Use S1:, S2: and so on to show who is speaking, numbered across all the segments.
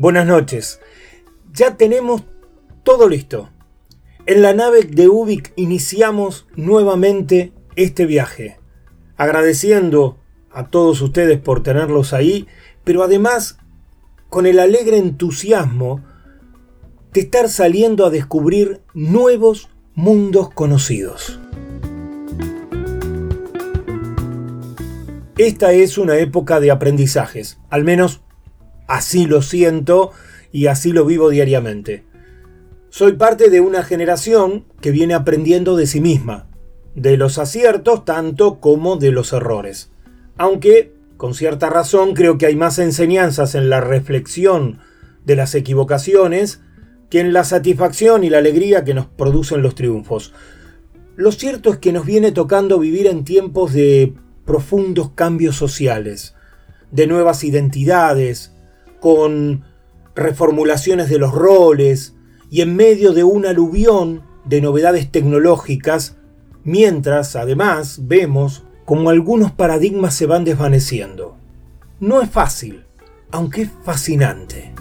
S1: Buenas noches. Ya tenemos todo listo. En la nave de Ubik iniciamos nuevamente este viaje, agradeciendo a todos ustedes por tenerlos ahí, pero además con el alegre entusiasmo de estar saliendo a descubrir nuevos mundos conocidos. Esta es una época de aprendizajes, al menos Así lo siento y así lo vivo diariamente. Soy parte de una generación que viene aprendiendo de sí misma, de los aciertos tanto como de los errores. Aunque, con cierta razón, creo que hay más enseñanzas en la reflexión de las equivocaciones que en la satisfacción y la alegría que nos producen los triunfos. Lo cierto es que nos viene tocando vivir en tiempos de profundos cambios sociales, de nuevas identidades, con reformulaciones de los roles y en medio de un aluvión de novedades tecnológicas, mientras además vemos como algunos paradigmas se van desvaneciendo. No es fácil, aunque es fascinante.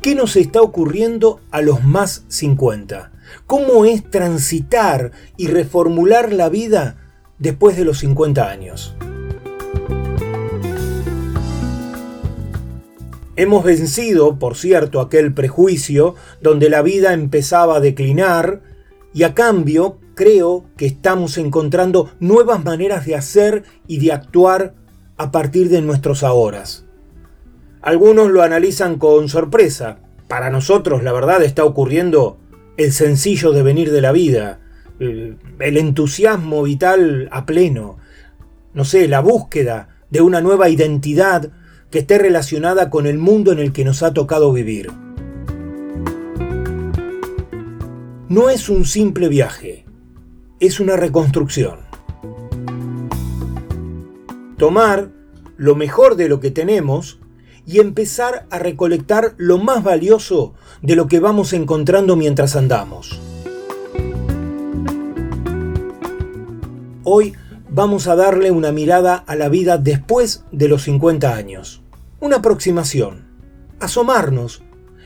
S1: ¿Qué nos está ocurriendo a los más 50? ¿Cómo es transitar y reformular la vida después de los 50 años? Hemos vencido, por cierto, aquel prejuicio donde la vida empezaba a declinar y a cambio creo que estamos encontrando nuevas maneras de hacer y de actuar a partir de nuestros ahoras. Algunos lo analizan con sorpresa. Para nosotros la verdad está ocurriendo el sencillo devenir de la vida, el entusiasmo vital a pleno, no sé, la búsqueda de una nueva identidad que esté relacionada con el mundo en el que nos ha tocado vivir. No es un simple viaje, es una reconstrucción. Tomar lo mejor de lo que tenemos y empezar a recolectar lo más valioso de lo que vamos encontrando mientras andamos. Hoy vamos a darle una mirada a la vida después de los 50 años. Una aproximación, asomarnos,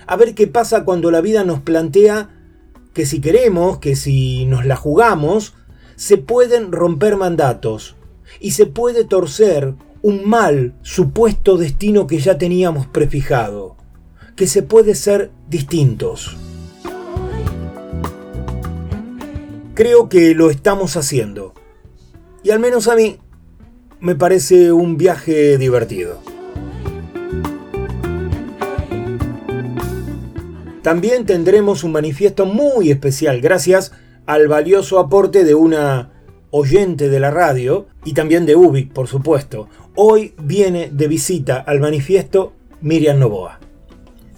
S1: a ver qué pasa cuando la vida nos plantea que si queremos, que si nos la jugamos, se pueden romper mandatos. Y se puede torcer un mal supuesto destino que ya teníamos prefijado, que se puede ser distintos. Creo que lo estamos haciendo. Y al menos a mí me parece un viaje divertido. También tendremos un manifiesto muy especial gracias al valioso aporte de una oyente de la radio y también de Ubik, por supuesto. Hoy viene de visita al manifiesto Miriam Novoa.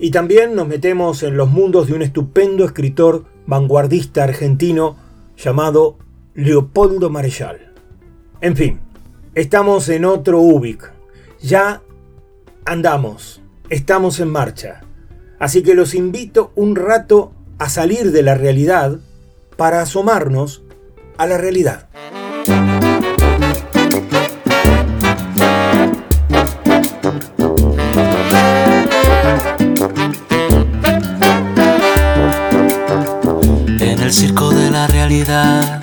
S1: Y también nos metemos en los mundos de un estupendo escritor vanguardista argentino llamado Leopoldo Marechal. En fin, estamos en otro Ubik. Ya andamos, estamos en marcha. Así que los invito un rato a salir de la realidad para asomarnos a la realidad.
S2: En el circo de la realidad,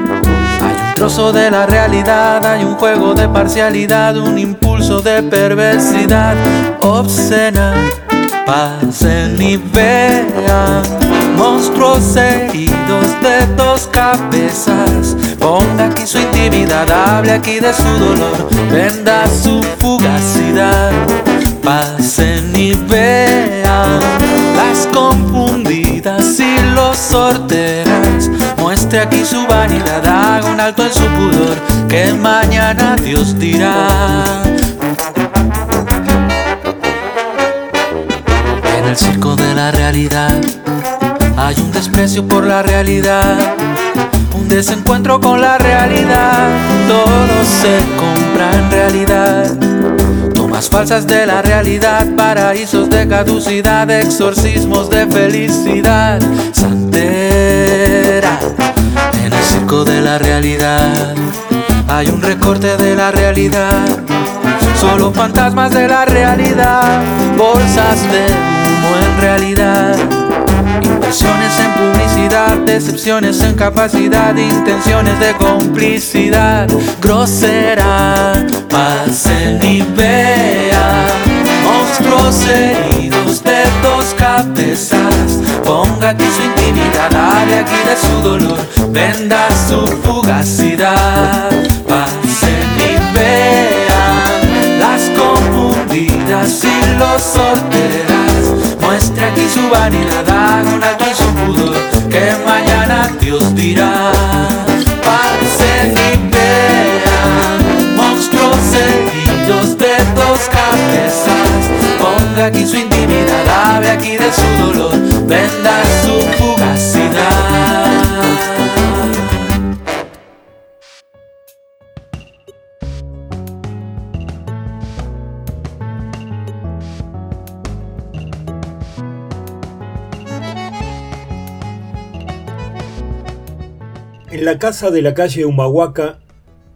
S2: De la realidad, hay un juego de parcialidad, un impulso de perversidad obscena. Pasen y vean monstruos heridos de dos cabezas. Ponga aquí su intimidad, hable aquí de su dolor, venda su fugacidad. Pasen y vean las confundidas y los sorteras. Aquí su vanidad, haga un alto en su pudor, que mañana Dios dirá. En el circo de la realidad hay un desprecio por la realidad, un desencuentro con la realidad. Todo se compra en realidad. Tomas falsas de la realidad, paraísos de caducidad, exorcismos de felicidad, santera. De la realidad hay un recorte de la realidad. Solo fantasmas de la realidad, bolsas de humo en realidad. Inversiones en publicidad, decepciones en capacidad, intenciones de complicidad grosera. Pasen y vean monstruos heridos de dos cabezas. Ponga aquí su intimidad, hable aquí de su dolor, venda su fugacidad. Pasen y vean las confundidas y los sorteras. Muestre aquí su vanidad, haga un alto en su pudor, que mañana Dios dirá. Pasen y vean monstruos heridos de dos cabezas. Ponga aquí su intimidad, hable aquí de su dolor, venda su fugacidad.
S1: En la casa de la calle Humahuaca,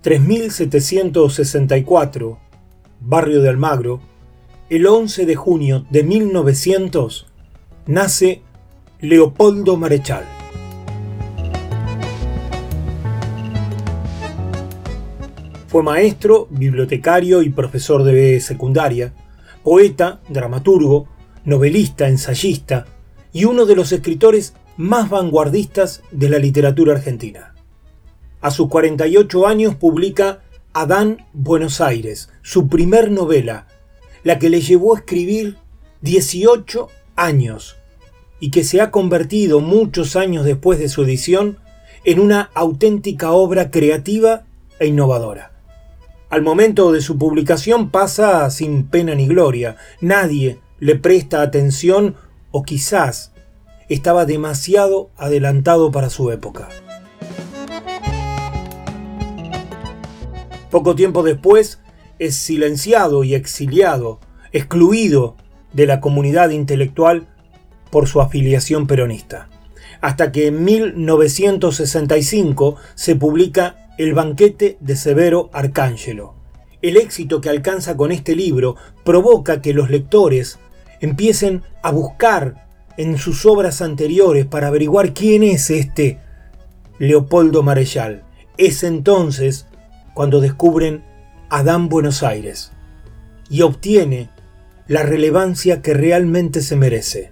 S1: 3764, barrio de Almagro, el 11 de junio de 1900, nace Leopoldo Marechal. Fue maestro, bibliotecario y profesor de secundaria, poeta, dramaturgo, novelista, ensayista y uno de los escritores más vanguardistas de la literatura argentina. A sus 48 años publica Adán Buenos Aires, su primer novela, la que le llevó a escribir 18 años y que se ha convertido muchos años después de su edición en una auténtica obra creativa e innovadora. Al momento de su publicación pasa sin pena ni gloria, nadie le presta atención o quizás estaba demasiado adelantado para su época. Poco tiempo después es silenciado y exiliado, excluido de la comunidad intelectual por su afiliación peronista, hasta que en 1965 se publica El banquete de Severo Arcángelo. El éxito que alcanza con este libro provoca que los lectores empiecen a buscar en sus obras anteriores para averiguar quién es este Leopoldo Marechal. Es entonces cuando descubren Adán Buenos Aires y obtiene la relevancia que realmente se merece.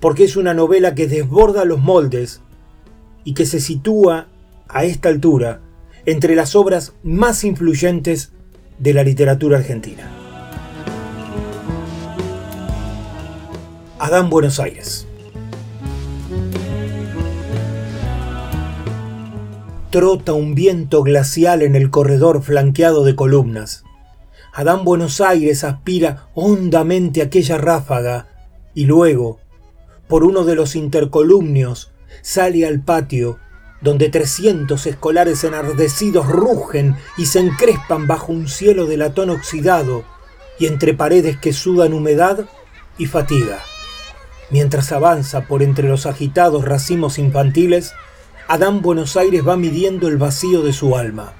S1: Porque es una novela que desborda los moldes y que se sitúa a esta altura entre las obras más influyentes de la literatura argentina. Adán Buenos Aires. Trota un viento glacial en el corredor flanqueado de columnas. Adán Buenos Aires aspira hondamente aquella ráfaga y luego, por uno de los intercolumnios, sale al patio donde trescientos escolares enardecidos rugen y se encrespan bajo un cielo de latón oxidado y entre paredes que sudan humedad y fatiga. Mientras avanza por entre los agitados racimos infantiles, Adán Buenos Aires va midiendo el vacío de su alma.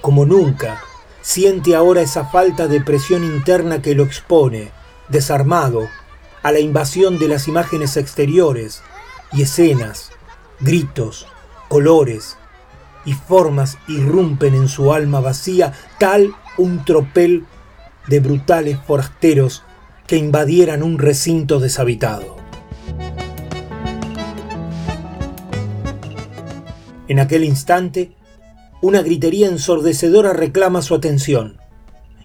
S1: Como nunca, siente ahora esa falta de presión interna que lo expone, desarmado, a la invasión de las imágenes exteriores y escenas, gritos, colores y formas irrumpen en su alma vacía tal un tropel de brutales forasteros que invadieran un recinto deshabitado. En aquel instante, una gritería ensordecedora reclama su atención,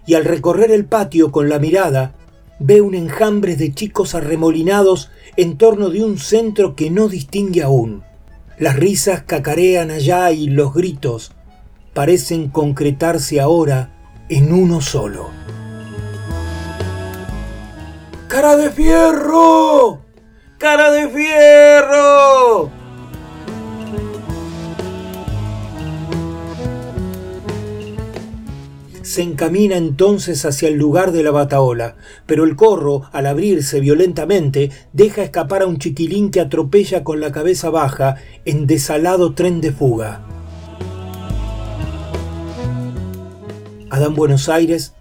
S1: y al recorrer el patio con la mirada, ve un enjambre de chicos arremolinados en torno de un centro que no distingue aún. Las risas cacarean allá y los gritos parecen concretarse ahora en uno solo. ¡Cara de fierro! ¡Cara de fierro! Se encamina entonces hacia el lugar de la bataola, pero el corro, al abrirse violentamente, deja escapar a un chiquilín que atropella con la cabeza baja en desalado tren de fuga. Adán Buenos Aires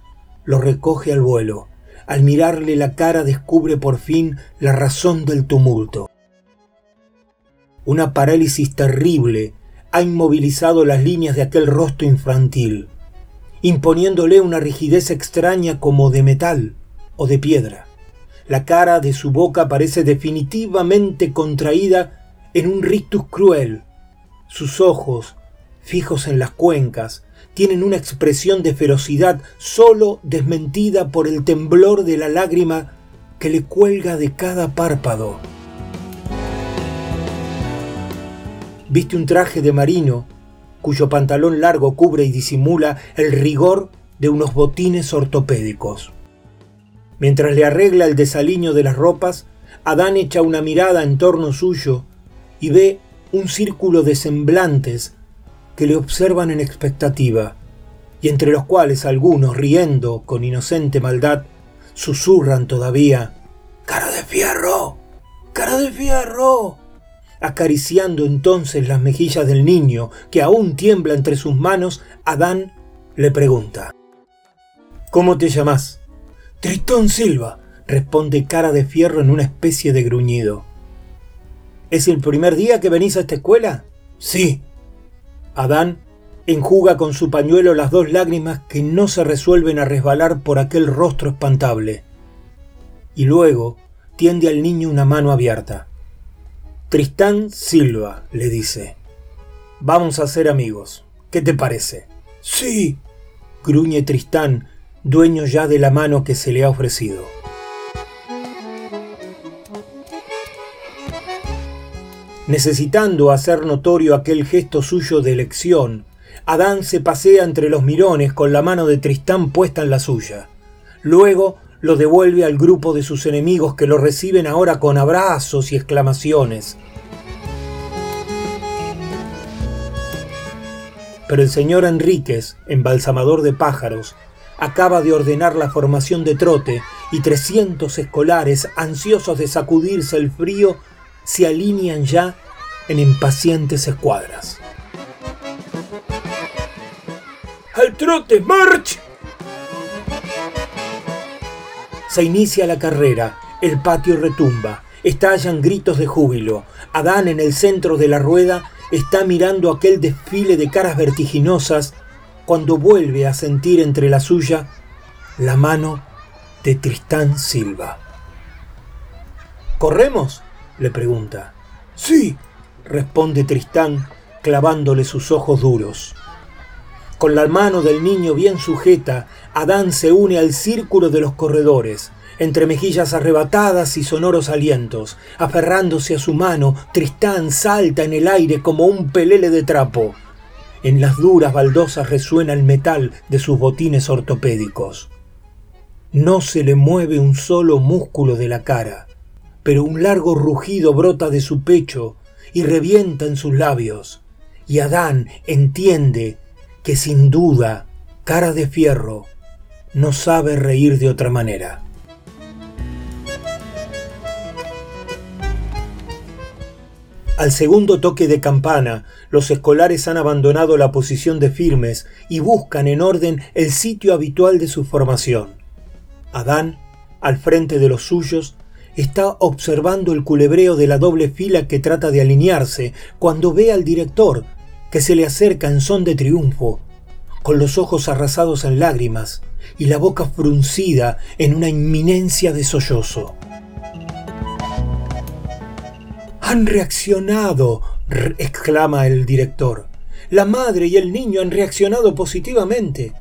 S1: lo recoge al vuelo. Al mirarle la cara descubre por fin la razón del tumulto. Una parálisis terrible ha inmovilizado las líneas de aquel rostro infantil imponiéndole una rigidez extraña como de metal o de piedra. La cara de su boca parece definitivamente contraída en un rictus cruel. Sus ojos, fijos en las cuencas, tienen una expresión de ferocidad sólo desmentida por el temblor de la lágrima que le cuelga de cada párpado. Viste un traje de marino cuyo pantalón largo cubre y disimula el rigor de unos botines ortopédicos. Mientras le arregla el desaliño de las ropas, Adán echa una mirada en torno suyo y ve un círculo de semblantes que le observan en expectativa, y entre los cuales algunos, riendo con inocente maldad, susurran todavía, ¡Cara de fierro! ¡Cara de fierro! Acariciando entonces las mejillas del niño, que aún tiembla entre sus manos, Adán le pregunta. ¿Cómo te llamas? Tristón Silva, responde cara de fierro en una especie de gruñido. ¿Es el primer día que venís a esta escuela? Sí. Adán enjuga con su pañuelo las dos lágrimas que no se resuelven a resbalar por aquel rostro espantable. Y luego tiende al niño una mano abierta. Tristán Silva, le dice. Vamos a ser amigos. ¿Qué te parece? Sí, gruñe Tristán, dueño ya de la mano que se le ha ofrecido. Necesitando hacer notorio aquel gesto suyo de elección, Adán se pasea entre los mirones con la mano de Tristán puesta en la suya. Luego lo devuelve al grupo de sus enemigos que lo reciben ahora con abrazos y exclamaciones. Pero el señor Enríquez, embalsamador de pájaros, acaba de ordenar la formación de trote y 300 escolares, ansiosos de sacudirse el frío, se alinean ya en impacientes escuadras. ¡Al trote, march! Se inicia la carrera, el patio retumba, estallan gritos de júbilo. Adán en el centro de la rueda está mirando aquel desfile de caras vertiginosas cuando vuelve a sentir entre la suya la mano de Tristán Silva. ¿Corremos? le pregunta. Sí, responde Tristán clavándole sus ojos duros. Con la mano del niño bien sujeta, Adán se une al círculo de los corredores, entre mejillas arrebatadas y sonoros alientos. Aferrándose a su mano, Tristán salta en el aire como un pelele de trapo. En las duras baldosas resuena el metal de sus botines ortopédicos. No se le mueve un solo músculo de la cara, pero un largo rugido brota de su pecho y revienta en sus labios. Y Adán entiende que sin duda, cara de fierro, no sabe reír de otra manera. Al segundo toque de campana, los escolares han abandonado la posición de firmes y buscan en orden el sitio habitual de su formación. Adán, al frente de los suyos, está observando el culebreo de la doble fila que trata de alinearse cuando ve al director, que se le acerca en son de triunfo, con los ojos arrasados en lágrimas y la boca fruncida en una inminencia de sollozo. Han reaccionado, exclama el director. La madre y el niño han reaccionado positivamente.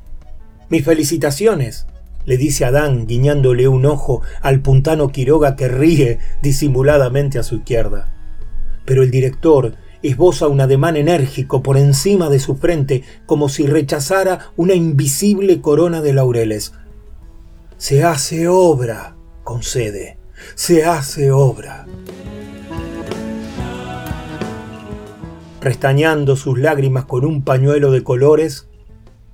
S1: Mis felicitaciones, le dice Adán guiñándole un ojo al puntano Quiroga que ríe disimuladamente a su izquierda. Pero el director esboza un ademán enérgico por encima de su frente como si rechazara una invisible corona de laureles. Se hace obra, concede, se hace obra. restañando sus lágrimas con un pañuelo de colores,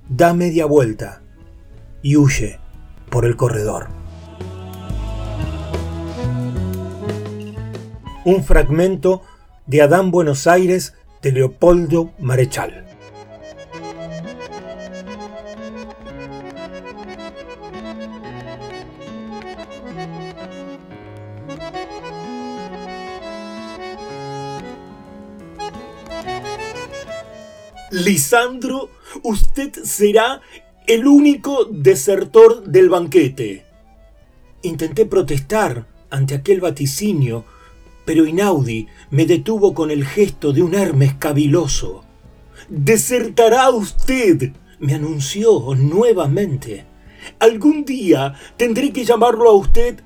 S1: da media vuelta y huye por el corredor. Un fragmento de Adán Buenos Aires de Leopoldo Marechal. Lisandro, usted será el único desertor del banquete. Intenté protestar ante aquel vaticinio, pero Inaudi me detuvo con el gesto de un Hermes caviloso. Desertará usted, me anunció nuevamente. Algún día tendré que llamarlo a usted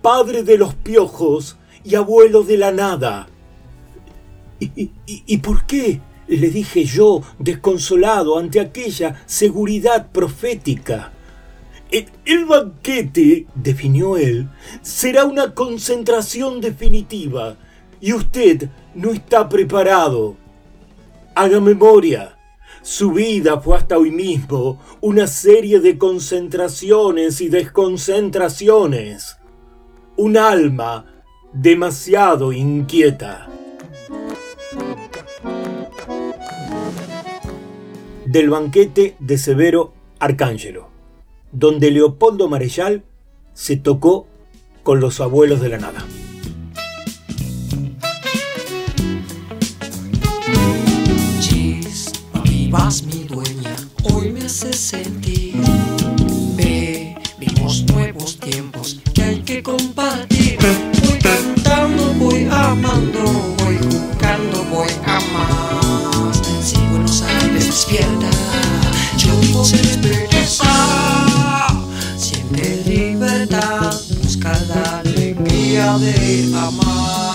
S1: padre de los piojos y abuelo de la nada. ¿Y, y por qué? le dije yo, desconsolado ante aquella seguridad profética. El, banquete, definió él, será una concentración definitiva y usted no está preparado. Haga memoria. Su vida fue hasta hoy mismo una serie de concentraciones y desconcentraciones. Un alma demasiado inquieta. del banquete de Severo Arcángelo, donde Leopoldo Marechal se tocó con los abuelos de la nada.
S3: vivas mi dueña, hoy me hace sentir. Ve, vimos nuevos tiempos que hay que compartir. Voy cantando, voy amando, voy jugando, voy amando. Si Buenos Aires despierta, yo vivo despierta. regarder à moi.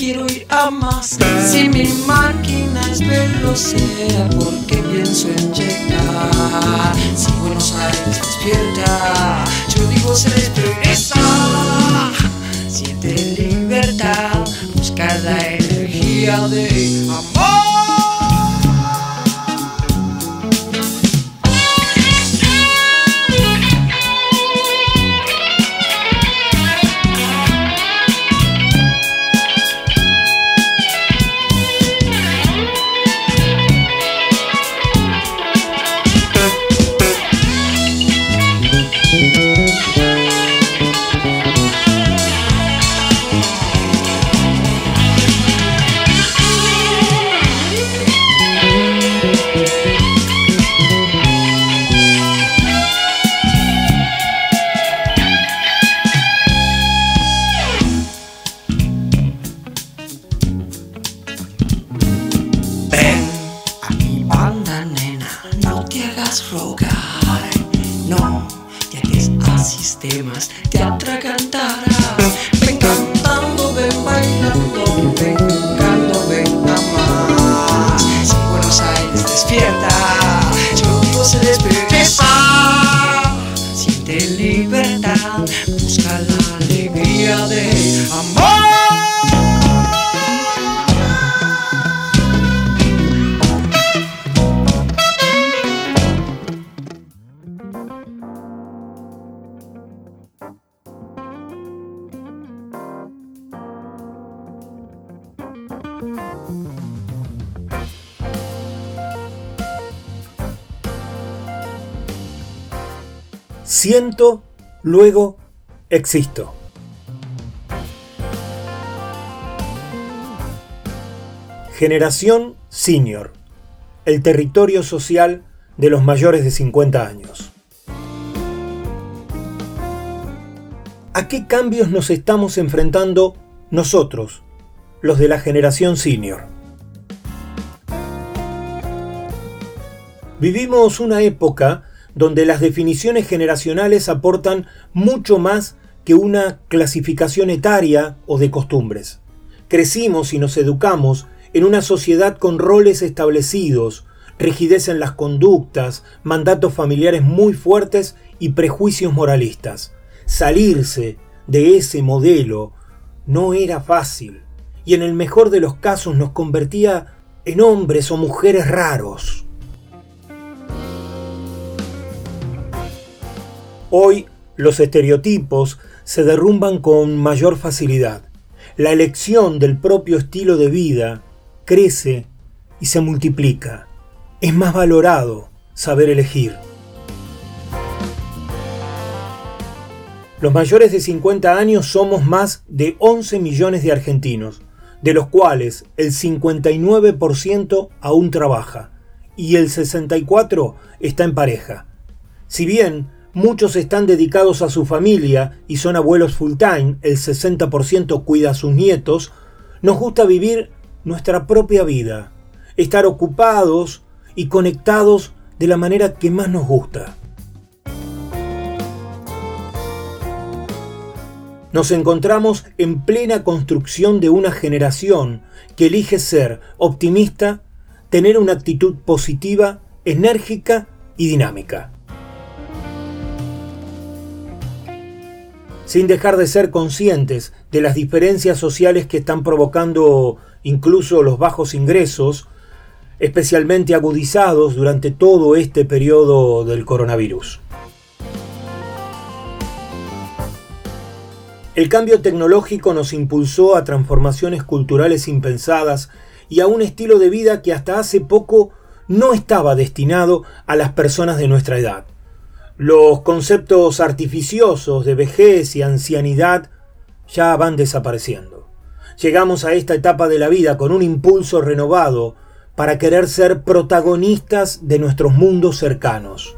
S3: Alegría de amar. Si mi máquina es sea porque pienso en llegar. Si Buenos Aires despierta, yo digo se despierta. Siente libertad, busca la energía de amor.
S1: Luego existo. Generación Senior. El territorio social de los mayores de 50 años. ¿A qué cambios nos estamos enfrentando nosotros, los de la generación senior? Vivimos una época donde las definiciones generacionales aportan mucho más que una clasificación etaria o de costumbres. Crecimos y nos educamos en una sociedad con roles establecidos, rigidez en las conductas, mandatos familiares muy fuertes y prejuicios moralistas. Salirse de ese modelo no era fácil y en el mejor de los casos nos convertía en hombres o mujeres raros. Hoy los estereotipos se derrumban con mayor facilidad. La elección del propio estilo de vida crece y se multiplica. Es más valorado saber elegir. Los mayores de 50 años somos más de 11 millones de argentinos, de los cuales el 59% aún trabaja y el 64% está en pareja. Si bien Muchos están dedicados a su familia y son abuelos full time, el 60% cuida a sus nietos. Nos gusta vivir nuestra propia vida, estar ocupados y conectados de la manera que más nos gusta. Nos encontramos en plena construcción de una generación que elige ser optimista, tener una actitud positiva, enérgica y dinámica. Sin dejar de ser conscientes de las diferencias sociales que están provocando incluso los bajos ingresos, especialmente agudizados durante todo este periodo del coronavirus. El cambio tecnológico nos impulsó a transformaciones culturales impensadas y a un estilo de vida que hasta hace poco no estaba destinado a las personas de nuestra edad. Los conceptos artificiosos de vejez y ancianidad ya van desapareciendo. Llegamos a esta etapa de la vida con un impulso renovado para querer ser protagonistas de nuestros mundos cercanos.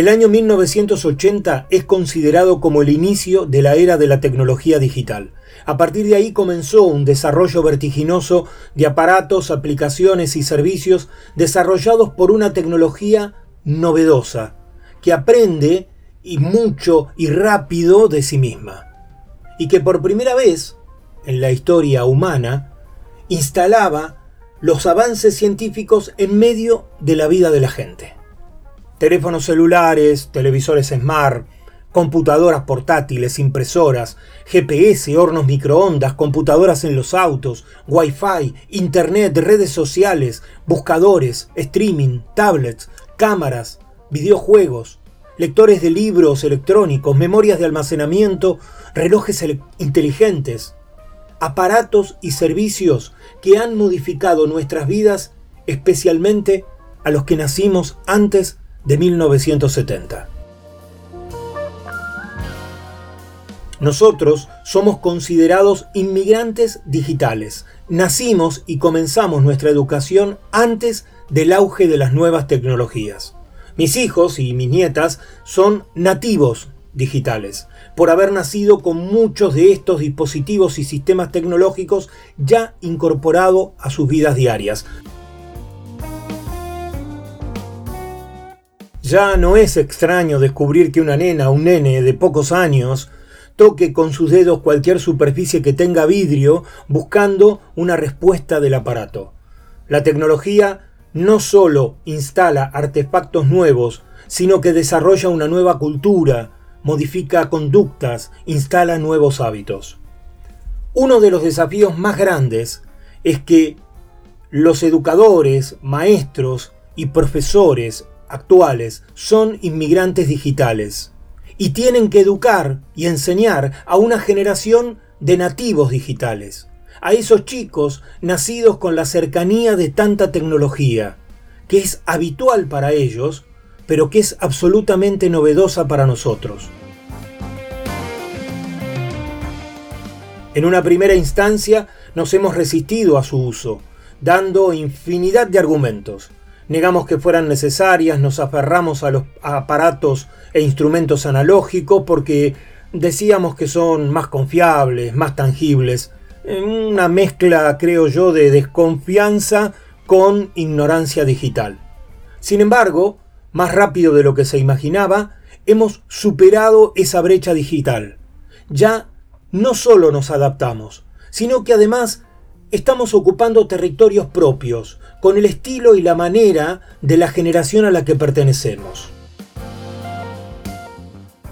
S1: El año 1980 es considerado como el inicio de la era de la tecnología digital. A partir de ahí comenzó un desarrollo vertiginoso de aparatos, aplicaciones y servicios desarrollados por una tecnología novedosa, que aprende y mucho y rápido de sí misma, y que por primera vez en la historia humana instalaba los avances científicos en medio de la vida de la gente. Teléfonos celulares, televisores smart, computadoras portátiles, impresoras, GPS, hornos microondas, computadoras en los autos, Wi-Fi, Internet, redes sociales, buscadores, streaming, tablets, cámaras, videojuegos, lectores de libros electrónicos, memorias de almacenamiento, relojes inteligentes, aparatos y servicios que han modificado nuestras vidas, especialmente a los que nacimos antes de 1970. Nosotros somos considerados inmigrantes digitales. Nacimos y comenzamos nuestra educación antes del auge de las nuevas tecnologías. Mis hijos y mis nietas son nativos digitales, por haber nacido con muchos de estos dispositivos y sistemas tecnológicos ya incorporados a sus vidas diarias. Ya no es extraño descubrir que una nena un nene de pocos años toque con sus dedos cualquier superficie que tenga vidrio buscando una respuesta del aparato. La tecnología no solo instala artefactos nuevos, sino que desarrolla una nueva cultura, modifica conductas, instala nuevos hábitos. Uno de los desafíos más grandes es que los educadores, maestros y profesores actuales son inmigrantes digitales y tienen que educar y enseñar a una generación de nativos digitales, a esos chicos nacidos con la cercanía de tanta tecnología, que es habitual para ellos, pero que es absolutamente novedosa para nosotros. En una primera instancia nos hemos resistido a su uso, dando infinidad de argumentos. Negamos que fueran necesarias, nos aferramos a los aparatos e instrumentos analógicos porque decíamos que son más confiables, más tangibles. Una mezcla, creo yo, de desconfianza con ignorancia digital. Sin embargo, más rápido de lo que se imaginaba, hemos superado esa brecha digital. Ya no solo nos adaptamos, sino que además estamos ocupando territorios propios, con el estilo y la manera de la generación a la que pertenecemos.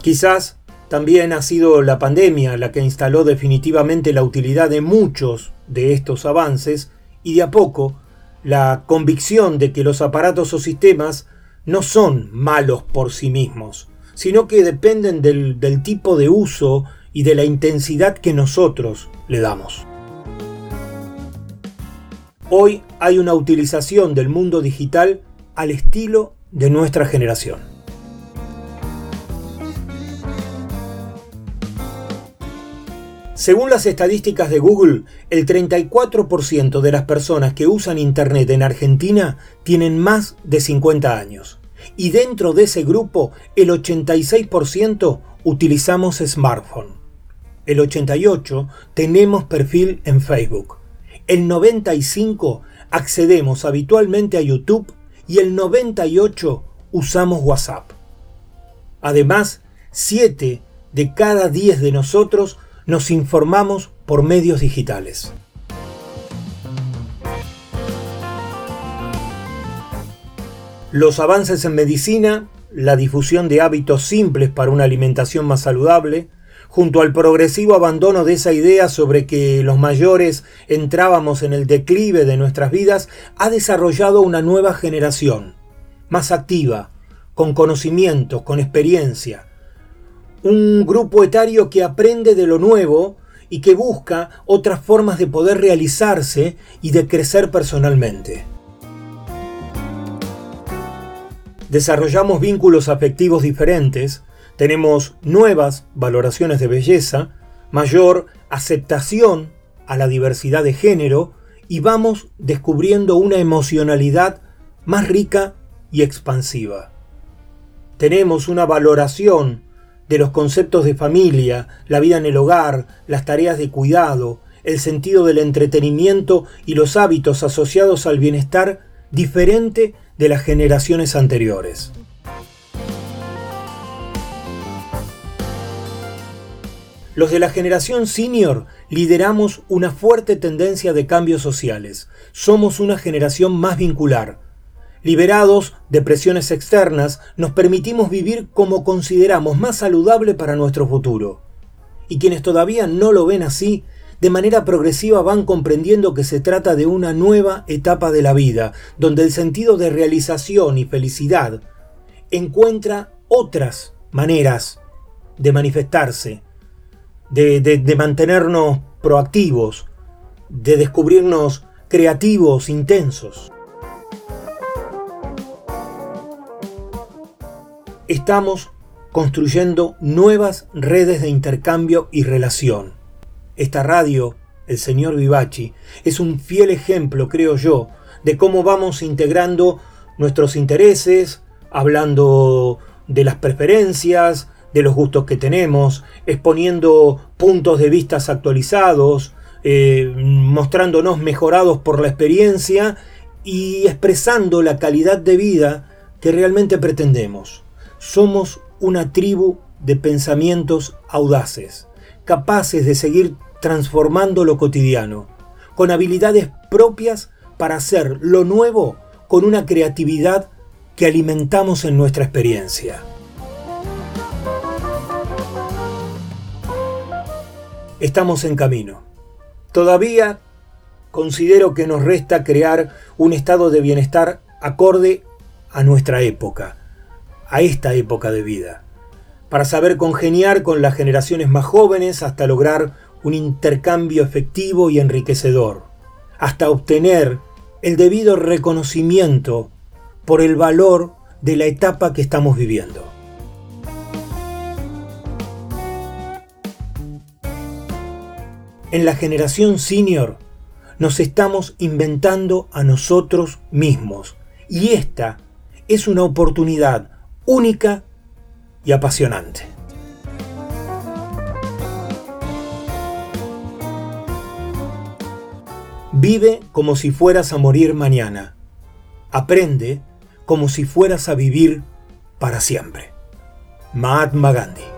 S1: Quizás también ha sido la pandemia la que instaló definitivamente la utilidad de muchos de estos avances y de a poco la convicción de que los aparatos o sistemas no son malos por sí mismos, sino que dependen del, del tipo de uso y de la intensidad que nosotros le damos. Hoy hay una utilización del mundo digital al estilo de nuestra generación. Según las estadísticas de Google, el 34% de las personas que usan Internet en Argentina tienen más de 50 años. Y dentro de ese grupo, el 86% utilizamos smartphone el 88 tenemos perfil en Facebook. El 95 accedemos habitualmente a YouTube y el 98 usamos WhatsApp. Además, 7 de cada 10 de nosotros nos informamos por medios digitales. Los avances en medicina, la difusión de hábitos simples para una alimentación más saludable, junto al progresivo abandono de esa idea sobre que los mayores entrábamos en el declive de nuestras vidas, ha desarrollado una nueva generación, más activa, con conocimientos, con experiencia. Un grupo etario que aprende de lo nuevo y que busca otras formas de poder realizarse y de crecer personalmente. Desarrollamos vínculos afectivos diferentes, tenemos nuevas valoraciones de belleza, mayor aceptación a la diversidad de género y vamos descubriendo una emocionalidad más rica y expansiva. Tenemos una valoración de los conceptos de familia, la vida en el hogar, las tareas de cuidado, el sentido del entretenimiento y los hábitos asociados al bienestar diferente de las generaciones anteriores. Los de la generación senior lideramos una fuerte tendencia de cambios sociales. Somos una generación más vincular. Liberados de presiones externas, nos permitimos vivir como consideramos más saludable para nuestro futuro. Y quienes todavía no lo ven así, de manera progresiva van comprendiendo que se trata de una nueva etapa de la vida, donde el sentido de realización y felicidad encuentra otras maneras de manifestarse, de, mantenernos proactivos, de descubrirnos creativos, intensos. Estamos construyendo nuevas redes de intercambio y relación. Esta radio, el señor Vivaci, es un fiel ejemplo, creo yo, de cómo vamos integrando nuestros intereses, hablando de las preferencias, de los gustos que tenemos, exponiendo puntos de vista actualizados, eh, mostrándonos mejorados por la experiencia y expresando la calidad de vida que realmente pretendemos. Somos una tribu de pensamientos audaces, capaces de seguir transformando lo cotidiano, con habilidades propias para hacer lo nuevo con una creatividad que alimentamos en nuestra experiencia. Estamos en camino. Todavía considero que nos resta crear un estado de bienestar acorde a nuestra época, a esta época de vida, para saber congeniar con las generaciones más jóvenes hasta lograr un intercambio efectivo y enriquecedor, hasta obtener el debido reconocimiento por el valor de la etapa que estamos viviendo. En la generación senior nos estamos inventando a nosotros mismos y esta es una oportunidad única y apasionante. Vive como si fueras a morir mañana. Aprende como si fueras a vivir para siempre. Mahatma Gandhi.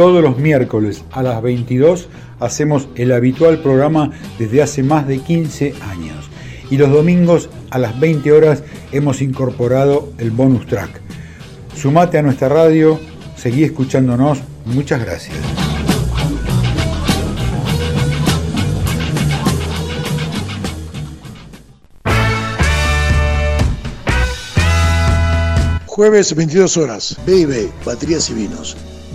S4: Todos los miércoles a las 22 hacemos el habitual programa desde hace más de 15 años. Y los domingos a las 20 horas hemos incorporado el bonus track. Sumate a nuestra radio, seguí escuchándonos. Muchas gracias.
S5: Jueves 22 horas, B&B, Baterías y Vinos.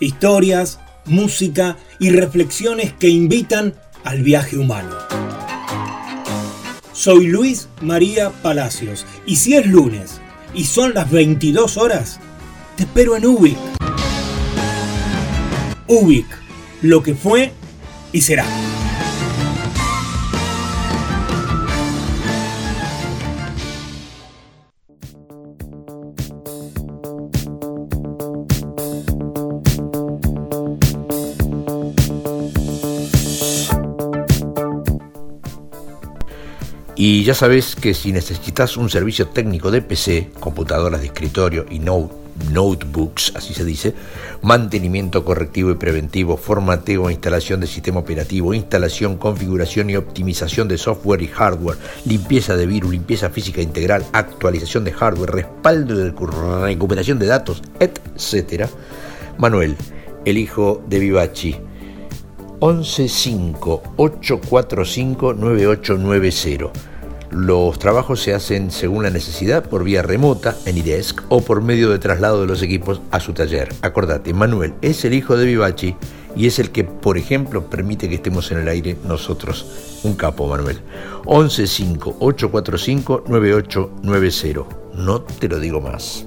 S1: Historias, música y reflexiones que invitan al viaje humano. Soy Luis María Palacios y si es lunes y son las 22 horas, te espero en Ubik. Ubik, lo que fue y será.
S6: Y ya sabes que si necesitas un servicio técnico de PC, computadoras de escritorio y notebooks, así se dice, mantenimiento correctivo y preventivo, formateo e instalación de sistema operativo, instalación, configuración y optimización de software y hardware, limpieza de virus, limpieza física integral, actualización de hardware, respaldo de recuperación de datos, etc. Manuel, el hijo de Vivachi. 115 845 9890 los trabajos se hacen según la necesidad por vía remota en IDESC o por medio de traslado de los equipos a su taller. Acordate, Manuel es el hijo de Vivachi y es el que, por ejemplo, permite que estemos en el aire nosotros. Un capo, Manuel. 115-845-9890. No te lo digo más.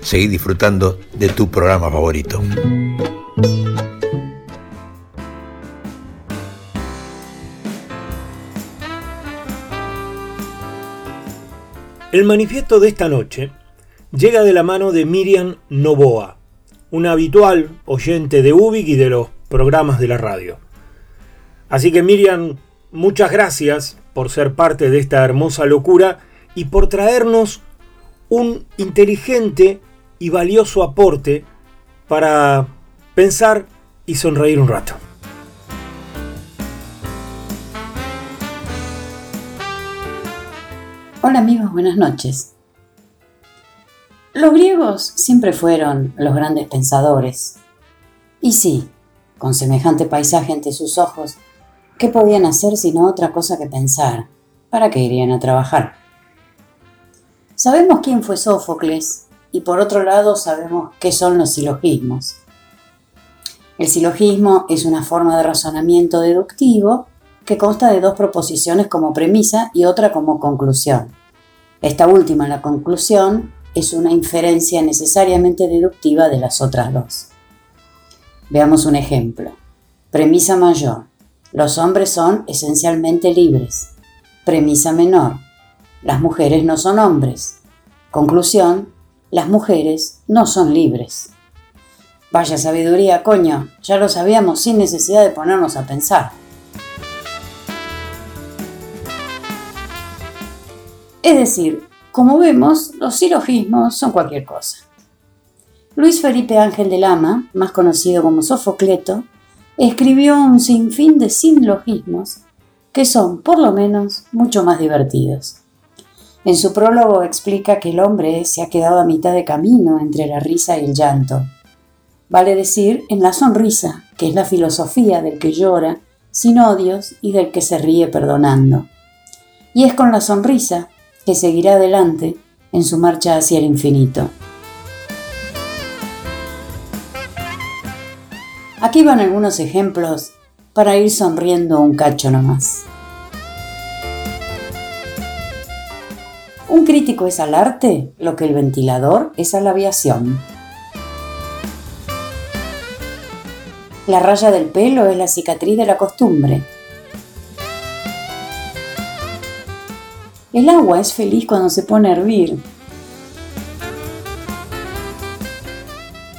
S6: seguí disfrutando de tu programa favorito.
S1: El manifiesto de esta noche llega de la mano de Miriam Novoa, una habitual oyente de Ubik y de los programas de la radio. Así que Miriam, muchas gracias por ser parte de esta hermosa locura y por traernos un inteligente y valioso aporte para pensar y sonreír un rato.
S7: Hola amigos, buenas noches. Los griegos siempre fueron los grandes pensadores. Y sí, con semejante paisaje ante sus ojos, ¿qué podían hacer sino otra cosa que pensar? ¿Para qué irían a trabajar? Sabemos quién fue Sófocles y por otro lado sabemos qué son los silogismos. El silogismo es una forma de razonamiento deductivo que consta de dos proposiciones como premisa y otra como conclusión. Esta última, la conclusión, es una inferencia necesariamente deductiva de las otras dos. Veamos un ejemplo. Premisa mayor. Los hombres son esencialmente libres. Premisa menor. Las mujeres no son hombres. Conclusión las mujeres no son libres. Vaya sabiduría, coño, ya lo sabíamos sin necesidad de ponernos a pensar. Es decir, como vemos, los silogismos son cualquier cosa. Luis Felipe Ángel de Lama, más conocido como Sofocleto, escribió un sinfín de silogismos que son, por lo menos, mucho más divertidos. En su prólogo explica que el hombre se ha quedado a mitad de camino entre la risa y el llanto. Vale decir, en la sonrisa, que es la filosofía del que llora sin odios y del que se ríe perdonando. Y es con la sonrisa que seguirá adelante en su marcha hacia el infinito. Aquí van algunos ejemplos para ir sonriendo un cacho nomás. Es al arte lo que el ventilador es a la aviación. La raya del pelo es la cicatriz de la costumbre. El agua es feliz cuando se pone a hervir.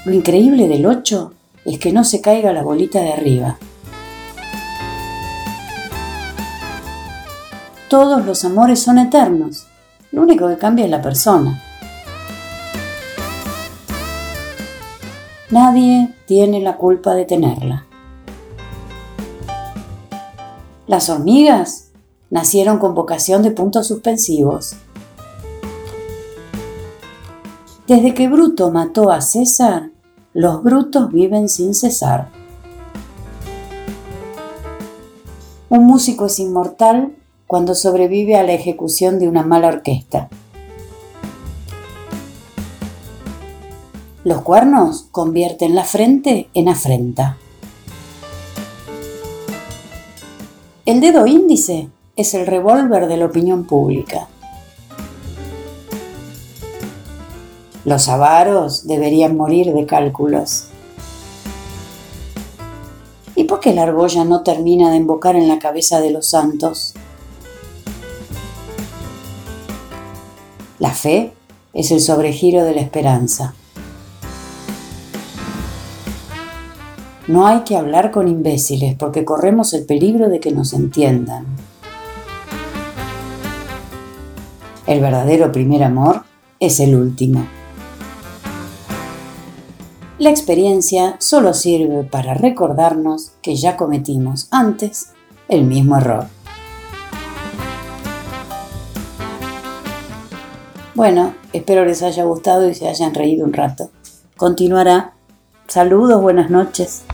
S7: Lo increíble del 8 es que no se caiga la bolita de arriba. Todos los amores son eternos. Lo único que cambia es la persona. Nadie tiene la culpa de tenerla. Las hormigas nacieron con vocación de puntos suspensivos. Desde que Bruto mató a César, los brutos viven sin cesar. Un músico es inmortal cuando sobrevive a la ejecución de una mala orquesta. Los cuernos convierten la frente en afrenta. El dedo índice es el revólver de la opinión pública. Los avaros deberían morir de cálculos. ¿Y por qué la argolla no termina de embocar en la cabeza de los santos? La fe es el sobregiro de la esperanza. No hay que hablar con imbéciles porque corremos el peligro de que nos entiendan. El verdadero primer amor es el último. La experiencia solo sirve para recordarnos que ya cometimos antes el mismo error. Bueno, espero les haya gustado y se hayan reído un rato. Continuará. Saludos, buenas noches.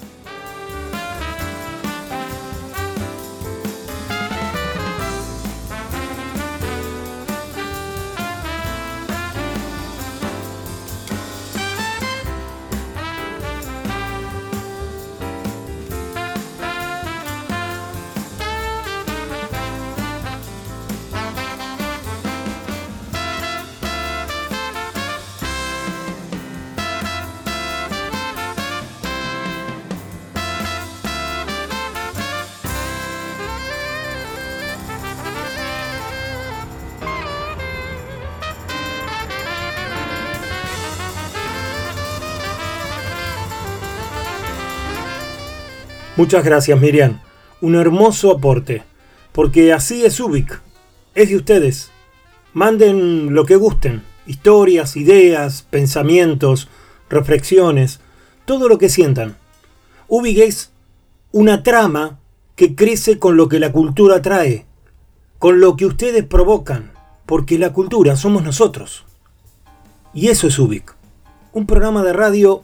S1: Muchas gracias, Miriam. Un hermoso aporte. Porque así es Ubik. Es de ustedes. Manden lo que gusten. Historias, ideas, pensamientos, reflexiones. Todo lo que sientan. Ubik es una trama que crece con lo que la cultura trae. Con lo que ustedes provocan. Porque la cultura somos nosotros. Y eso es Ubik. Un programa de radio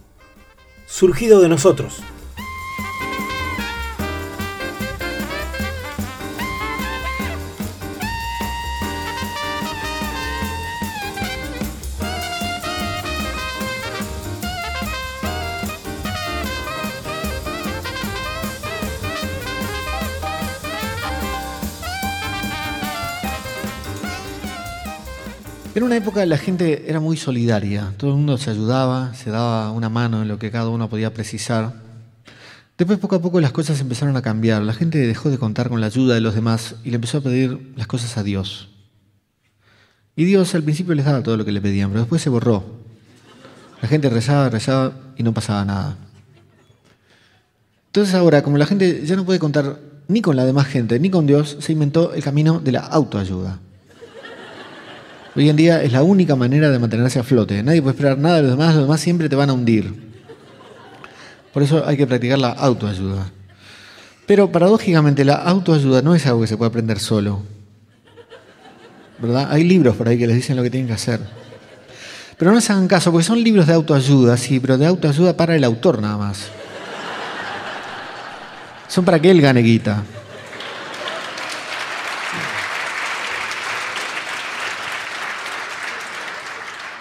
S1: surgido de nosotros.
S8: En una época la gente era muy solidaria, todo el mundo se ayudaba, se daba una mano en lo que cada uno podía precisar. Después poco a poco las cosas empezaron a cambiar, la gente dejó de contar con la ayuda de los demás y le empezó a pedir las cosas a Dios. Y Dios al principio les daba todo lo que le pedían, pero después se borró. La gente rezaba, rezaba y no pasaba nada. Entonces ahora, como la gente ya no puede contar ni con la demás gente, ni con Dios, se inventó el camino de la autoayuda. Hoy en día es la única manera de mantenerse a flote. Nadie puede esperar nada de los demás, los demás siempre te van a hundir. Por eso hay que practicar la autoayuda. Pero paradójicamente la autoayuda no es algo que se puede aprender solo. ¿Verdad? Hay libros por ahí que les dicen lo que tienen que hacer. Pero no se hagan caso, porque son libros de autoayuda, sí, pero de autoayuda para el autor nada más. Son para que él gane guita.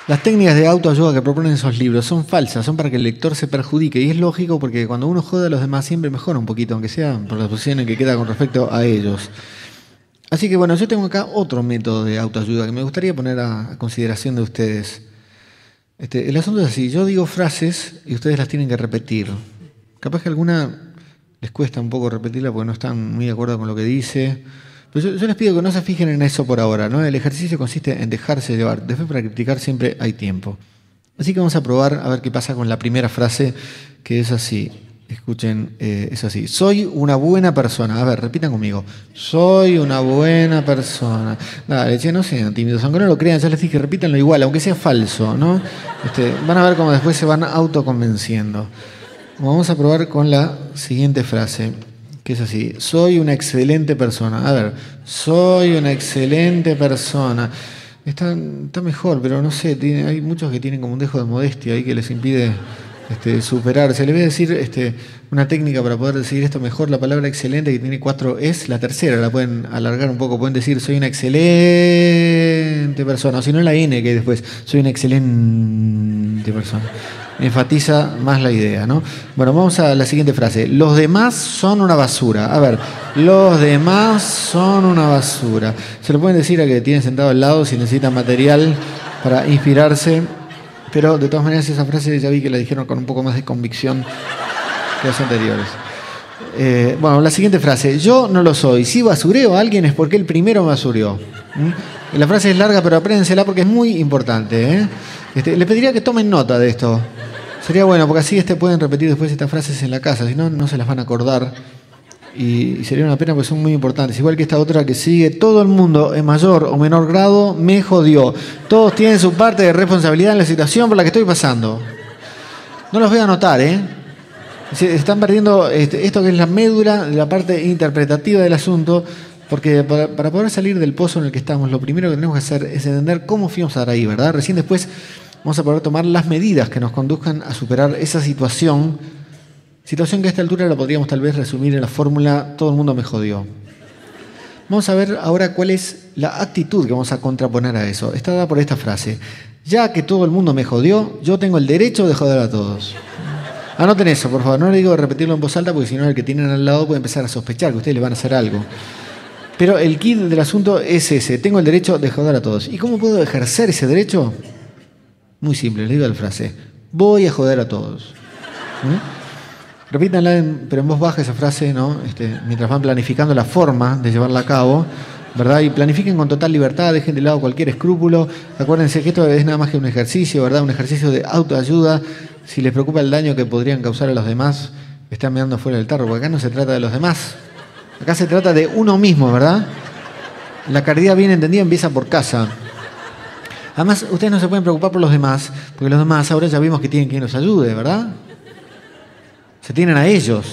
S8: Las técnicas de autoayuda que proponen esos libros son falsas, son para que el lector se perjudique. Y es lógico porque cuando uno jode a los demás siempre mejora un poquito, aunque sea por la posición en que queda con respecto a ellos. Así que bueno, yo tengo acá otro método de autoayuda que me gustaría poner a, consideración de ustedes. Este, el asunto es así, yo digo frases y ustedes las tienen que repetir. Capaz que alguna les cuesta un poco repetirla porque no están muy de acuerdo con lo que dice yo, les pido que no se fijen en eso por ahora, ¿no? El ejercicio consiste en dejarse llevar. Después para criticar siempre hay tiempo. Así que vamos a probar a ver qué pasa con la primera frase, que es así. Escuchen, eh, es así. Soy una buena persona. A ver, repitan conmigo. Soy una buena persona. Dale, che, no sean tímidos. Aunque no lo crean, ya les dije, repítanlo igual, aunque sea falso, ¿no? Este, van a ver cómo después se van autoconvenciendo. Vamos a probar con la siguiente frase que es así, soy una excelente persona. A ver, soy una excelente persona. Está, está mejor, pero no sé, tiene, hay muchos que tienen como un dejo de modestia ahí que les impide este, superarse. Les voy a decir este, una técnica para poder decir esto mejor. La palabra excelente que tiene cuatro es la tercera, la pueden alargar un poco. Pueden decir soy una excelente persona, o si no la N que después, soy una excelente persona. Enfatiza más la idea, ¿no? Bueno, vamos a la siguiente frase. Los demás son una basura. A ver, los demás son una basura. Se lo pueden decir a que tienen sentado al lado si necesitan material para inspirarse. Pero de todas maneras esa frase ya vi que la dijeron con un poco más de convicción que las anteriores. Eh, bueno, la siguiente frase. Yo no lo soy. Si basureo a alguien es porque el primero me basurió. ¿Mm? La frase es larga, pero apréndensela porque es muy importante. ¿eh? Este, le pediría que tomen nota de esto. Sería bueno, porque así este pueden repetir después estas frases en la casa, si no, no se las van a acordar. Y, sería una pena porque son muy importantes. Igual que esta otra que sigue, todo el mundo en mayor o menor grado me jodió. Todos tienen su parte de responsabilidad en la situación por la que estoy pasando. No los voy a anotar, ¿eh? Se están perdiendo este, esto que es la médula, la parte interpretativa del asunto, porque para, para, poder salir del pozo en el que estamos, lo primero que tenemos que hacer es entender cómo fuimos a dar ahí, ¿verdad? Recién después vamos a poder tomar las medidas que nos conduzcan a superar esa situación, situación que a esta altura la podríamos tal vez resumir en la fórmula todo el mundo me jodió. Vamos a ver ahora cuál es la actitud que vamos a contraponer a eso. Está dada por esta frase. Ya que todo el mundo me jodió, yo tengo el derecho de joder a todos. Anoten eso, por favor. No le digo repetirlo en voz alta porque si no el que tienen al lado puede empezar a sospechar que ustedes le van a hacer algo. Pero el kit del asunto es ese. Tengo el derecho de joder a todos. ¿Y cómo puedo ejercer ese derecho? Muy simple, le digo la frase. Voy a joder a todos. ¿Mm? Repítanla, pero en voz baja esa frase, ¿no? Este, mientras van planificando la forma de llevarla a cabo, ¿verdad? Y planifiquen con total libertad, dejen de lado cualquier escrúpulo. Acuérdense que esto es nada más que un ejercicio, ¿verdad? Un ejercicio de autoayuda. Si les preocupa el daño que podrían causar a los demás, están mirando fuera del tarro, porque acá no se trata de los demás. Acá se trata de uno mismo, ¿verdad? La caridad bien entendida empieza por casa. Además, ustedes no se pueden preocupar por los demás, porque los demás ahora ya vimos que tienen quien los ayude, ¿verdad? Se tienen a ellos.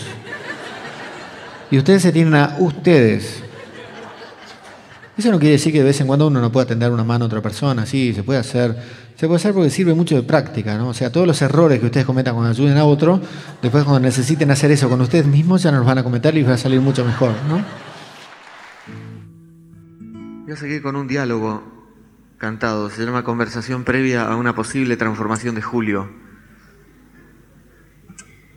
S8: Y ustedes se tienen a ustedes. Eso no quiere decir que de vez en cuando uno no pueda tender una mano a otra persona, sí, se puede hacer. Se puede hacer porque sirve mucho de práctica, ¿no? O sea, todos los errores que ustedes cometan cuando ayuden a otro, después cuando necesiten hacer eso con ustedes mismos, ya no los van a cometer y va a salir mucho mejor, ¿no? Yo seguí con un diálogo cantado. Se llama Conversación previa a una posible transformación de Julio.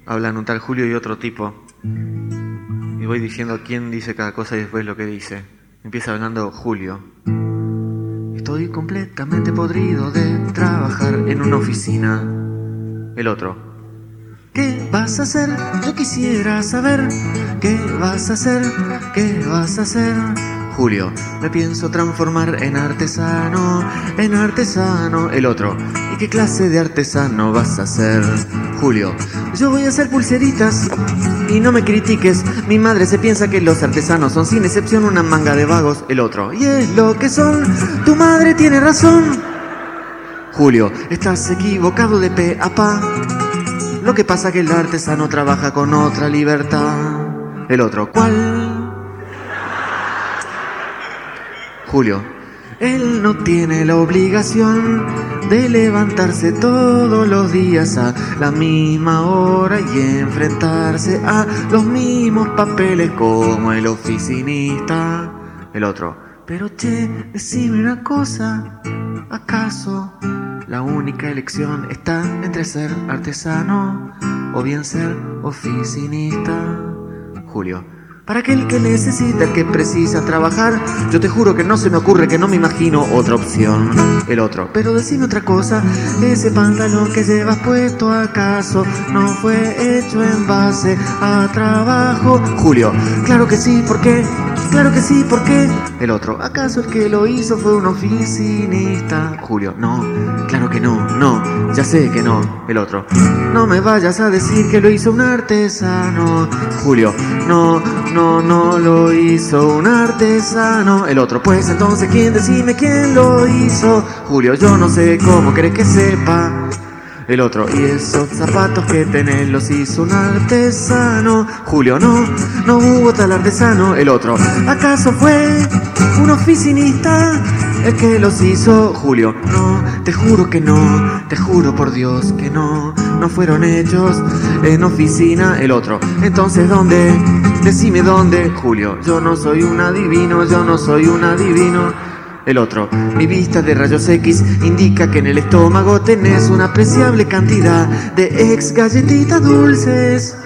S8: Hablan un tal Julio y otro tipo. Y voy diciendo quién dice cada cosa y después lo que dice. Empieza hablando Julio. Estoy completamente podrido de trabajar en una oficina. El otro. ¿Qué vas a hacer? Yo quisiera saber. ¿Qué vas a hacer? ¿Qué vas a hacer? Julio, me pienso transformar en artesano, en artesano. El otro, ¿y qué clase de artesano vas a ser? Julio, yo voy a hacer pulseritas y no me critiques. Mi madre se piensa que los artesanos son sin excepción una manga de vagos. El otro, y es lo que son. Tu madre tiene razón. Julio, estás equivocado de pe a pa. Lo que pasa que el artesano trabaja con otra libertad. El otro, ¿cuál? Julio. Él no tiene la obligación de levantarse todos los días a la misma hora y enfrentarse a los mismos papeles como el oficinista. El otro. Pero che, decime una cosa, ¿acaso la única elección está entre ser artesano o bien ser oficinista? Julio. Para aquel que necesita, que precisa trabajar, yo te juro que no se me ocurre, que no me imagino otra opción. El otro, pero decime otra cosa, ese pantalón que llevas puesto acaso no fue hecho en base a trabajo. Julio, claro que sí, ¿por qué? Claro que sí, ¿por qué? El otro, ¿acaso el que lo hizo fue un oficinista? Julio, no, claro que no, no, ya sé que no. El otro, no me vayas a decir que lo hizo un artesano. Julio, no, no, no lo hizo un artesano. El otro, pues entonces, ¿quién decime quién lo hizo? Julio, yo no sé cómo crees que sepa. El otro, y esos zapatos que tenés los hizo un artesano. Julio, no, no hubo tal artesano. El otro, ¿acaso fue un oficinista el que los hizo? Julio, no, te juro que no, te juro por Dios que no, no fueron hechos en oficina. El otro, entonces, ¿dónde? Decime dónde, Julio. Yo no soy un adivino, yo no soy un adivino.
S9: El otro, mi vista de rayos X indica que en el estómago tenés una apreciable cantidad de ex galletitas dulces.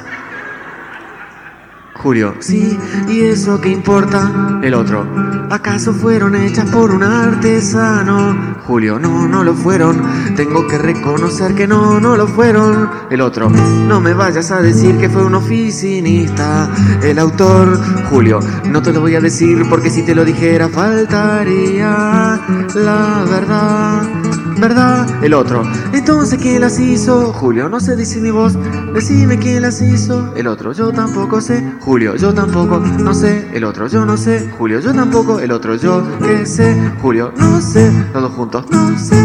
S9: Julio, sí, ¿y eso qué importa? El otro, ¿acaso fueron hechas por un artesano? Julio, no, no lo fueron, tengo que reconocer que no, no lo fueron. El otro, no me vayas a decir que fue un oficinista. El autor, Julio, no te lo voy a decir porque si te lo dijera faltaría la verdad. ¿Verdad? El otro. Entonces, ¿quién las hizo? Julio, no sé decir mi voz. Decime quién las hizo. El otro, yo tampoco sé. Julio, yo tampoco, no sé. El otro, yo no sé. Julio, yo tampoco. El otro, yo qué sé. Julio, no sé. Todos juntos, no sé.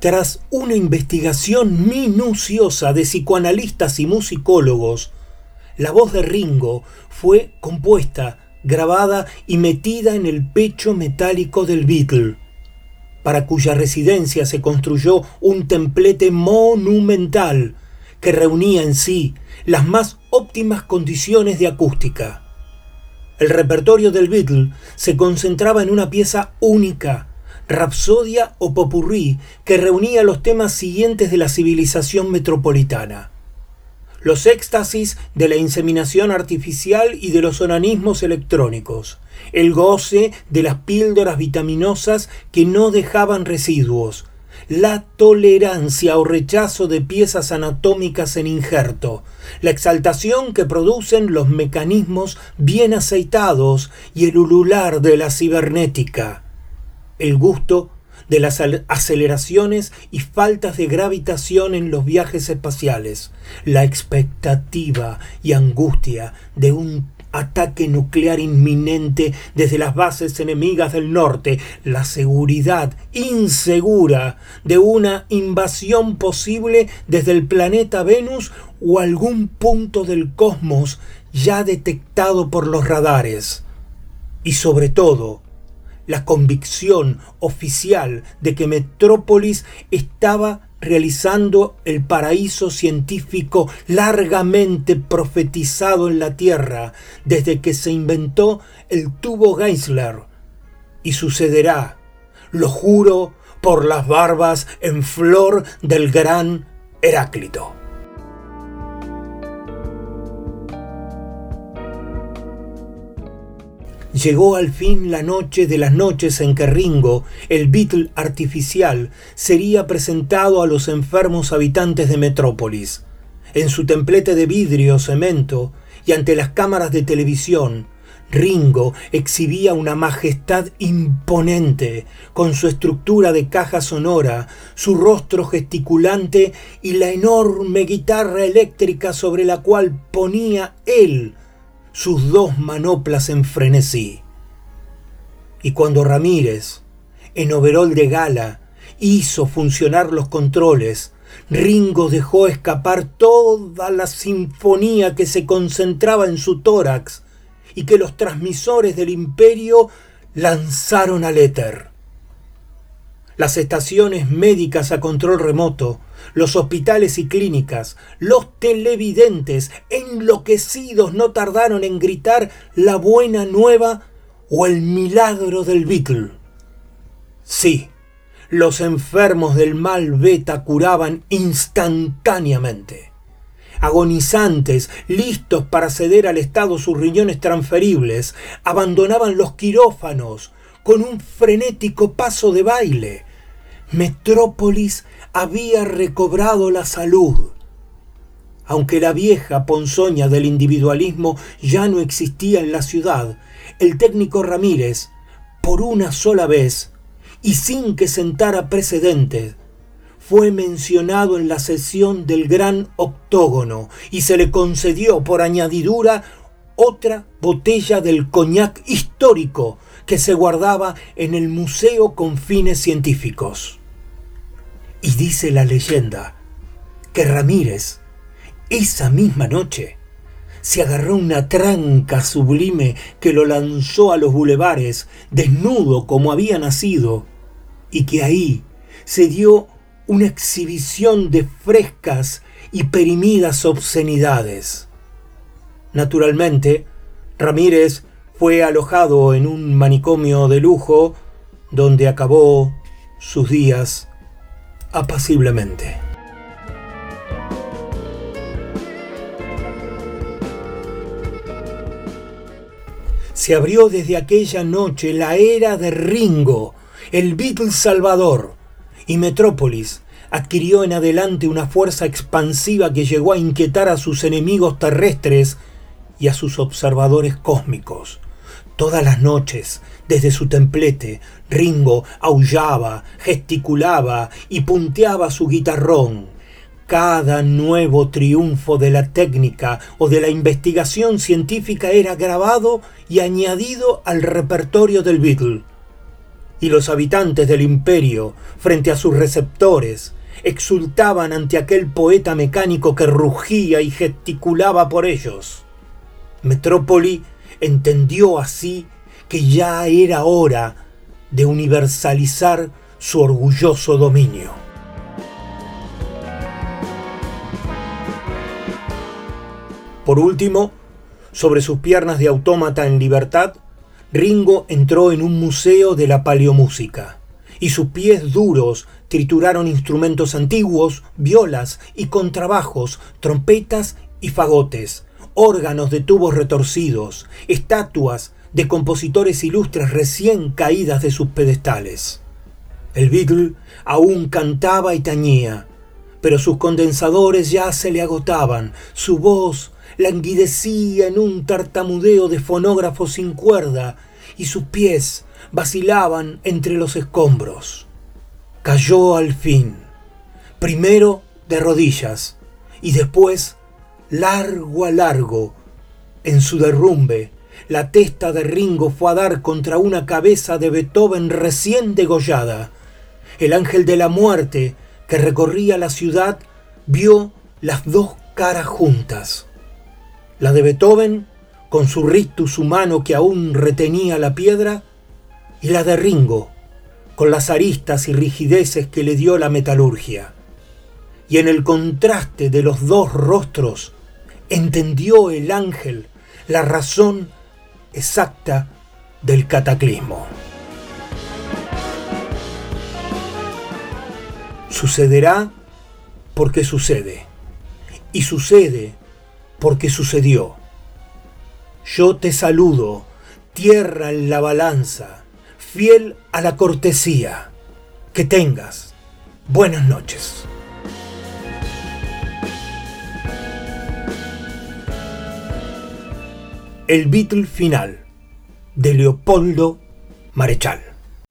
S1: Tras una investigación minuciosa de psicoanalistas y musicólogos, la voz de Ringo fue compuesta, grabada y metida en el pecho metálico del Beatle, para cuya residencia se construyó un templete monumental que reunía en sí las más óptimas condiciones de acústica. El repertorio del Beatle se concentraba en una pieza única, Rapsodia o Popurrí, que reunía los temas siguientes de la civilización metropolitana. Los éxtasis de la inseminación artificial y de los onanismos electrónicos. El goce de las píldoras vitaminosas que no dejaban residuos. La tolerancia o rechazo de piezas anatómicas en injerto. La exaltación que producen los mecanismos bien aceitados y el ulular de la cibernética el gusto de las aceleraciones y faltas de gravitación en los viajes espaciales, la expectativa y angustia de un ataque nuclear inminente desde las bases enemigas del norte, la seguridad insegura de una invasión posible desde el planeta Venus o algún punto del cosmos ya detectado por los radares. Y sobre todo, la convicción oficial de que Metrópolis estaba realizando el paraíso científico largamente profetizado en la Tierra desde que se inventó el tubo Geisler. Y sucederá, lo juro por las barbas en flor del gran Heráclito. Llegó al fin la noche de las noches en que Ringo, el Beatle artificial, sería presentado a los enfermos habitantes de Metrópolis. En su templete de vidrio cemento y ante las cámaras de televisión, Ringo exhibía una majestad imponente, con su estructura de caja sonora, su rostro gesticulante y la enorme guitarra eléctrica sobre la cual ponía él sus dos manoplas en frenesí. Y cuando Ramírez, en overol de gala, hizo funcionar los controles, Ringo dejó escapar toda la sinfonía que se concentraba en su tórax y que los transmisores del imperio lanzaron al éter. Las estaciones médicas a control remoto, los hospitales y clínicas, los televidentes enloquecidos no tardaron en gritar la buena nueva o el milagro del Beatle. Sí, los enfermos del mal beta curaban instantáneamente. Agonizantes, listos para ceder al Estado sus riñones transferibles, abandonaban los quirófanos con un frenético paso de baile. Metrópolis había recobrado la salud. Aunque la vieja ponzoña del individualismo ya no existía en la ciudad, el técnico Ramírez, por una sola vez, y sin que sentara precedentes, fue mencionado en la sesión del gran octógono y se le concedió por añadidura otra botella del coñac histórico que se guardaba en el museo con fines científicos. Y dice la leyenda que Ramírez, esa misma noche, se agarró una tranca sublime que lo lanzó a los bulevares, desnudo como había nacido, y que ahí se dio una exhibición de frescas y perimidas obscenidades. Naturalmente, Ramírez fue alojado en un manicomio de lujo donde acabó sus días apaciblemente. Se abrió desde aquella noche la era de Ringo, el Beatle Salvador, y Metrópolis adquirió en adelante una fuerza expansiva que llegó a inquietar a sus enemigos terrestres y a sus observadores cósmicos. Todas las noches, desde su templete, Ringo aullaba, gesticulaba y punteaba su guitarrón. Cada nuevo triunfo de la técnica o de la investigación científica era grabado y añadido al repertorio del Beatle. Y los habitantes del imperio, frente a sus receptores, exultaban ante aquel poeta mecánico que rugía y gesticulaba por ellos. Metrópoli entendió así que ya era hora de universalizar su orgulloso dominio. Por último, sobre sus piernas de autómata en libertad, Ringo entró en un museo de la paleomúsica, y sus pies duros trituraron instrumentos antiguos, violas y contrabajos, trompetas y fagotes, órganos de tubos retorcidos, estatuas de compositores ilustres recién caídas de sus pedestales. El Beatle aún cantaba y tañía, pero sus condensadores ya se le agotaban, su voz languidecía en un tartamudeo de fonógrafo sin cuerda y sus pies vacilaban entre los escombros. Cayó al fin, primero de rodillas y después largo a largo. En su derrumbe, la testa de Ringo fue a dar contra una cabeza de Beethoven recién degollada. El ángel de la muerte que recorría la ciudad vio las dos caras juntas. La de Beethoven, con su rictus humano que aún retenía la piedra, y la de Ringo, con las aristas y rigideces que le dio la metalurgia. Y en el contraste de los dos rostros, entendió el ángel la razón exacta del cataclismo. Sucederá porque sucede. Y sucede porque sucedió. Yo te saludo, tierra en la balanza, fiel a la cortesía. Que tengas buenas noches. El Beatle final de Leopoldo Marechal.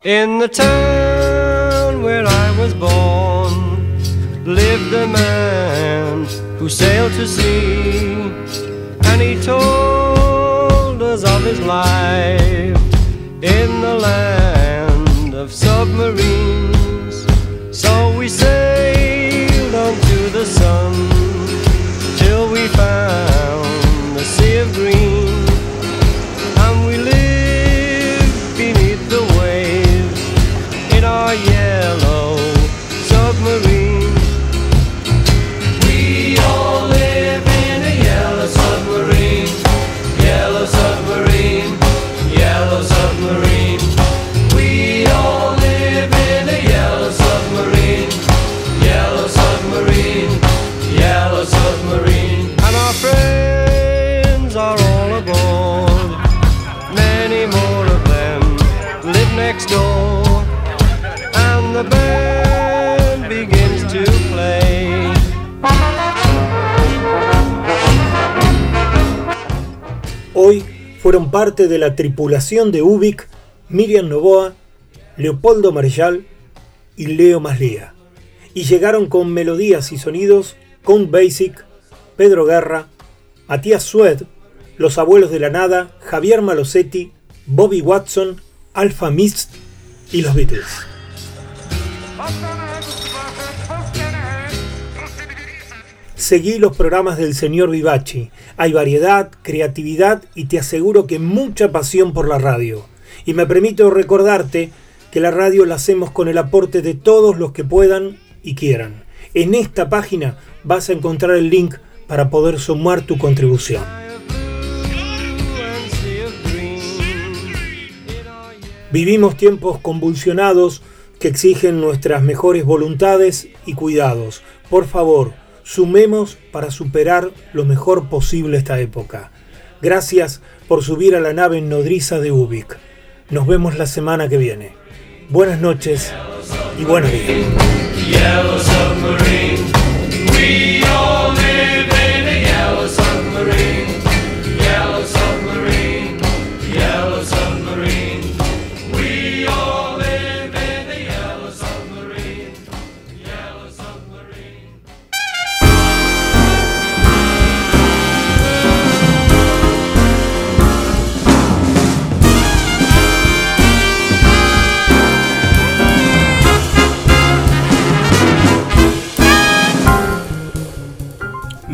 S10: In the town where I was born lived a man who sailed to sea and he told us of his life in the land of submarines.
S1: Fueron parte de la tripulación de Ubik Miriam Novoa, Leopoldo Marechal y Leo Maslía. Y llegaron con melodías y sonidos con Basic, Pedro Guerra, Matías Sued, Los Abuelos de la Nada, Javier Malosetti, Bobby Watson, Alpha Mist y los Beatles. Seguí los programas del señor Vivachi. Hay variedad, creatividad y te aseguro que mucha pasión por la radio. Y me permito recordarte
S11: que la radio la hacemos con el aporte de todos los que puedan y quieran. En esta página vas a encontrar el link para poder sumar tu contribución. Vivimos tiempos convulsionados que exigen nuestras mejores voluntades y cuidados. Por favor, sumemos para superar lo mejor posible esta época. Gracias por subir a la nave nodriza de Ubik. Nos vemos la semana que viene. Buenas noches y buenos días.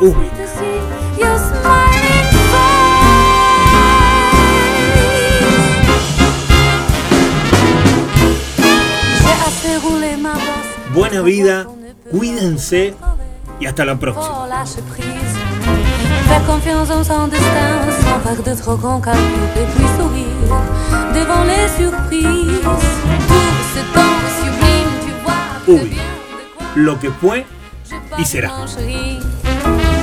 S11: Ubik.
S1: bosse.
S11: Buena vida, cuídense y hasta la próxima.
S1: Fais confiance en son destin, sans faire de trop grands calculs et puis sourire devant les surprises. Tout ce temps sublime, tu vois que
S11: Ubik.
S1: bien de quoi
S11: Lo que fue y será.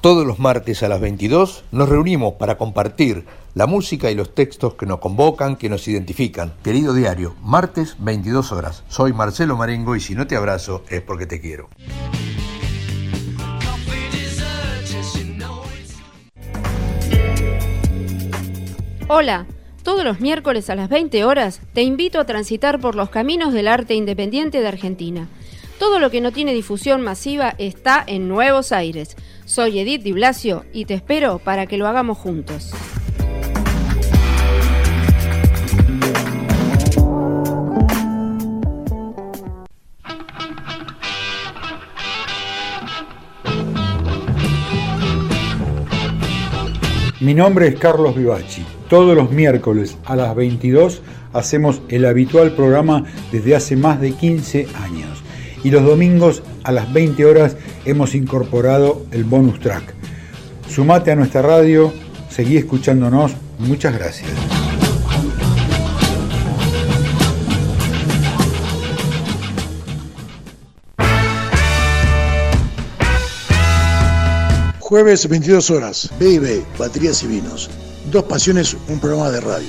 S6: Todos los martes a las 22 nos reunimos para compartir la música y los textos que nos convocan, que nos identifican. Querido diario, martes 22 horas. Soy Marcelo Marengo y si no te abrazo es porque te quiero.
S12: Hola, todos los miércoles a las 20 horas te invito a transitar por los caminos del arte independiente de Argentina. Todo lo que no tiene difusión masiva está en Nuevos Aires. Soy Edith Di Blasio y te espero para que lo hagamos juntos.
S4: Mi nombre es Carlos Vivachi. Todos los miércoles a las 22 hacemos el habitual programa desde hace más de 15 años. Y los domingos a las 20 horas hemos incorporado el bonus track. Sumate a nuestra radio, seguí escuchándonos. Muchas gracias.
S5: Jueves 22 horas, B&B, Baterías y Vinos. Dos pasiones, un programa de radio.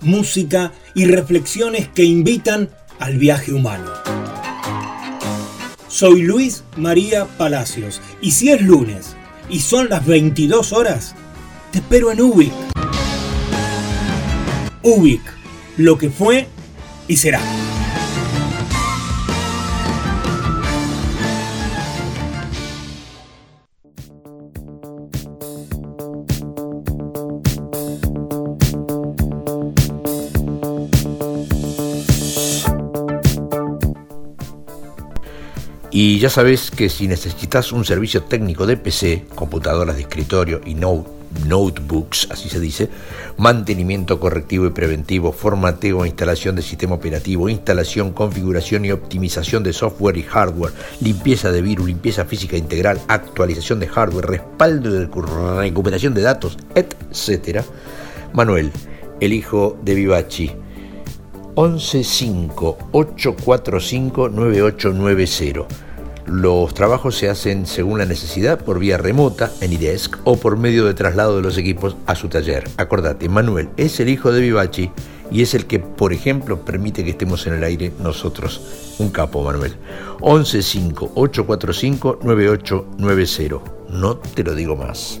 S1: música y reflexiones que invitan al viaje humano. Soy Luis María Palacios y si es lunes y son las 22 horas, te espero en Ubik. Ubik, lo que fue y será.
S6: Y ya sabes que si necesitas un servicio técnico de PC, computadoras de escritorio y no- notebooks, así se dice, mantenimiento correctivo y preventivo, formateo e instalación de sistema operativo, instalación, configuración y optimización de software y hardware, limpieza de virus, limpieza física integral, actualización de hardware, respaldo de recu- recuperación de datos, etc. Manuel, el hijo de Vivachi, 115-845-9890. Los trabajos se hacen según la necesidad por vía remota en IDESC o por medio de traslado de los equipos a su taller. Acordate, Manuel es el hijo de Vivachi y es el que, por ejemplo, permite que estemos en el aire nosotros. Un capo, Manuel. 115-845-9890. No te lo digo más.